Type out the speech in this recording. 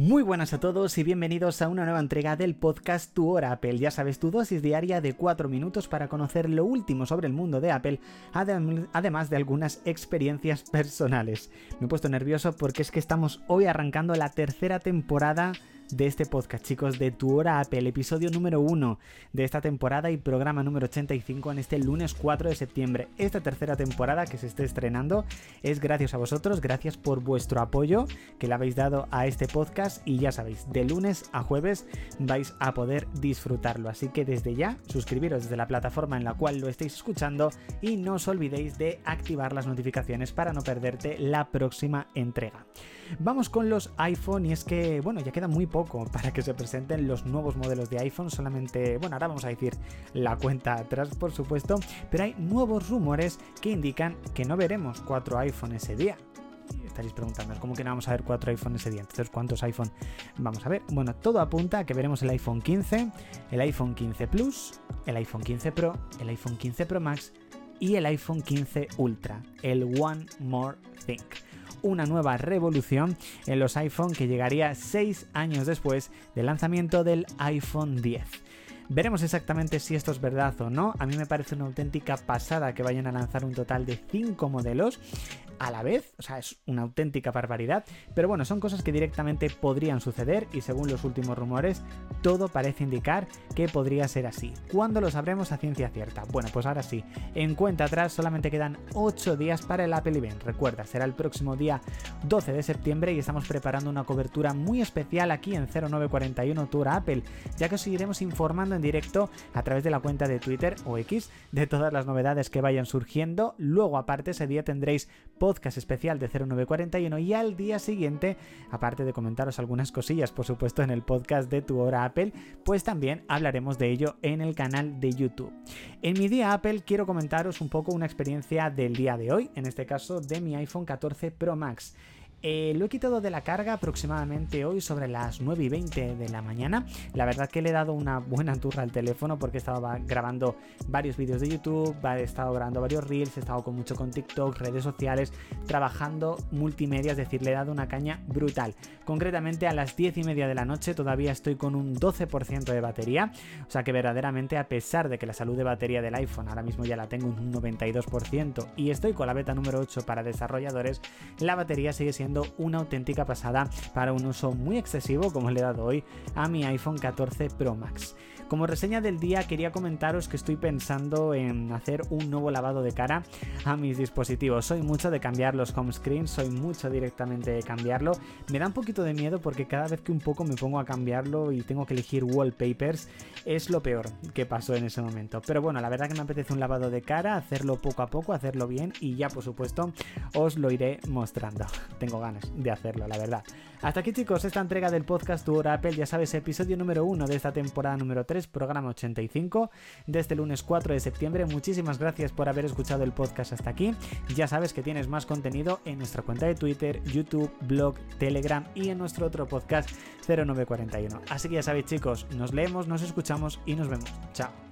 Muy buenas a todos y bienvenidos a una nueva entrega del podcast Tu Hora Apple. Ya sabes, tu dosis diaria de 4 minutos para conocer lo último sobre el mundo de Apple, además de algunas experiencias personales. Me he puesto nervioso porque es que estamos hoy arrancando la tercera temporada de este podcast, chicos, de Tu Hora Apple, episodio número 1 de esta temporada y programa número 85 en este lunes 4 de septiembre. Esta tercera temporada que se esté estrenando es gracias a vosotros, gracias por vuestro apoyo que le habéis dado a este podcast y ya sabéis, de lunes a jueves vais a poder disfrutarlo. Así que desde ya, suscribiros desde la plataforma en la cual lo estéis escuchando y no os olvidéis de activar las notificaciones para no perderte la próxima entrega. Vamos con los iPhone y es que, bueno, ya queda muy poco para que se presenten los nuevos modelos de iPhone. Solamente, bueno, ahora vamos a decir la cuenta atrás, por supuesto, pero hay nuevos rumores que indican que no veremos cuatro iPhone ese día estaréis preguntando, ¿cómo que no vamos a ver cuatro iPhone ese día? Entonces, ¿cuántos iPhone vamos a ver? Bueno, todo apunta a que veremos el iPhone 15, el iPhone 15 Plus, el iPhone 15 Pro, el iPhone 15 Pro Max y el iPhone 15 Ultra, el One More Thing una nueva revolución en los iPhone que llegaría 6 años después del lanzamiento del iPhone 10. Veremos exactamente si esto es verdad o no. A mí me parece una auténtica pasada que vayan a lanzar un total de 5 modelos a la vez, o sea, es una auténtica barbaridad, pero bueno, son cosas que directamente podrían suceder y según los últimos rumores, todo parece indicar que podría ser así. ¿Cuándo lo sabremos a ciencia cierta? Bueno, pues ahora sí, en cuenta atrás solamente quedan 8 días para el Apple Event, recuerda, será el próximo día 12 de septiembre y estamos preparando una cobertura muy especial aquí en 0941 Tour Apple, ya que os seguiremos informando en directo a través de la cuenta de Twitter o X de todas las novedades que vayan surgiendo, luego aparte ese día tendréis especial de 0941 y al día siguiente, aparte de comentaros algunas cosillas, por supuesto, en el podcast de Tu Hora Apple, pues también hablaremos de ello en el canal de YouTube. En mi día Apple quiero comentaros un poco una experiencia del día de hoy, en este caso de mi iPhone 14 Pro Max. Eh, lo he quitado de la carga aproximadamente hoy sobre las 9 y 20 de la mañana. La verdad que le he dado una buena turra al teléfono porque estaba grabando varios vídeos de YouTube, he estado grabando varios reels, he estado con mucho con TikTok, redes sociales, trabajando multimedia, es decir, le he dado una caña brutal. Concretamente a las 10 y media de la noche todavía estoy con un 12% de batería, o sea que verdaderamente a pesar de que la salud de batería del iPhone ahora mismo ya la tengo un 92% y estoy con la beta número 8 para desarrolladores, la batería sigue siendo una auténtica pasada para un uso muy excesivo como le he dado hoy a mi iPhone 14 Pro Max. Como reseña del día quería comentaros que estoy pensando en hacer un nuevo lavado de cara a mis dispositivos. Soy mucho de cambiar los home screens, soy mucho directamente de cambiarlo. Me da un poquito de miedo porque cada vez que un poco me pongo a cambiarlo y tengo que elegir wallpapers es lo peor que pasó en ese momento. Pero bueno, la verdad que me apetece un lavado de cara, hacerlo poco a poco, hacerlo bien y ya por supuesto os lo iré mostrando. Ganas de hacerlo, la verdad. Hasta aquí chicos, esta entrega del podcast Tu Hora Apple, ya sabes, episodio número 1 de esta temporada número 3 programa 85, de este lunes 4 de septiembre. Muchísimas gracias por haber escuchado el podcast hasta aquí. Ya sabes que tienes más contenido en nuestra cuenta de Twitter, YouTube, blog, Telegram y en nuestro otro podcast 0941. Así que ya sabéis chicos, nos leemos, nos escuchamos y nos vemos. Chao.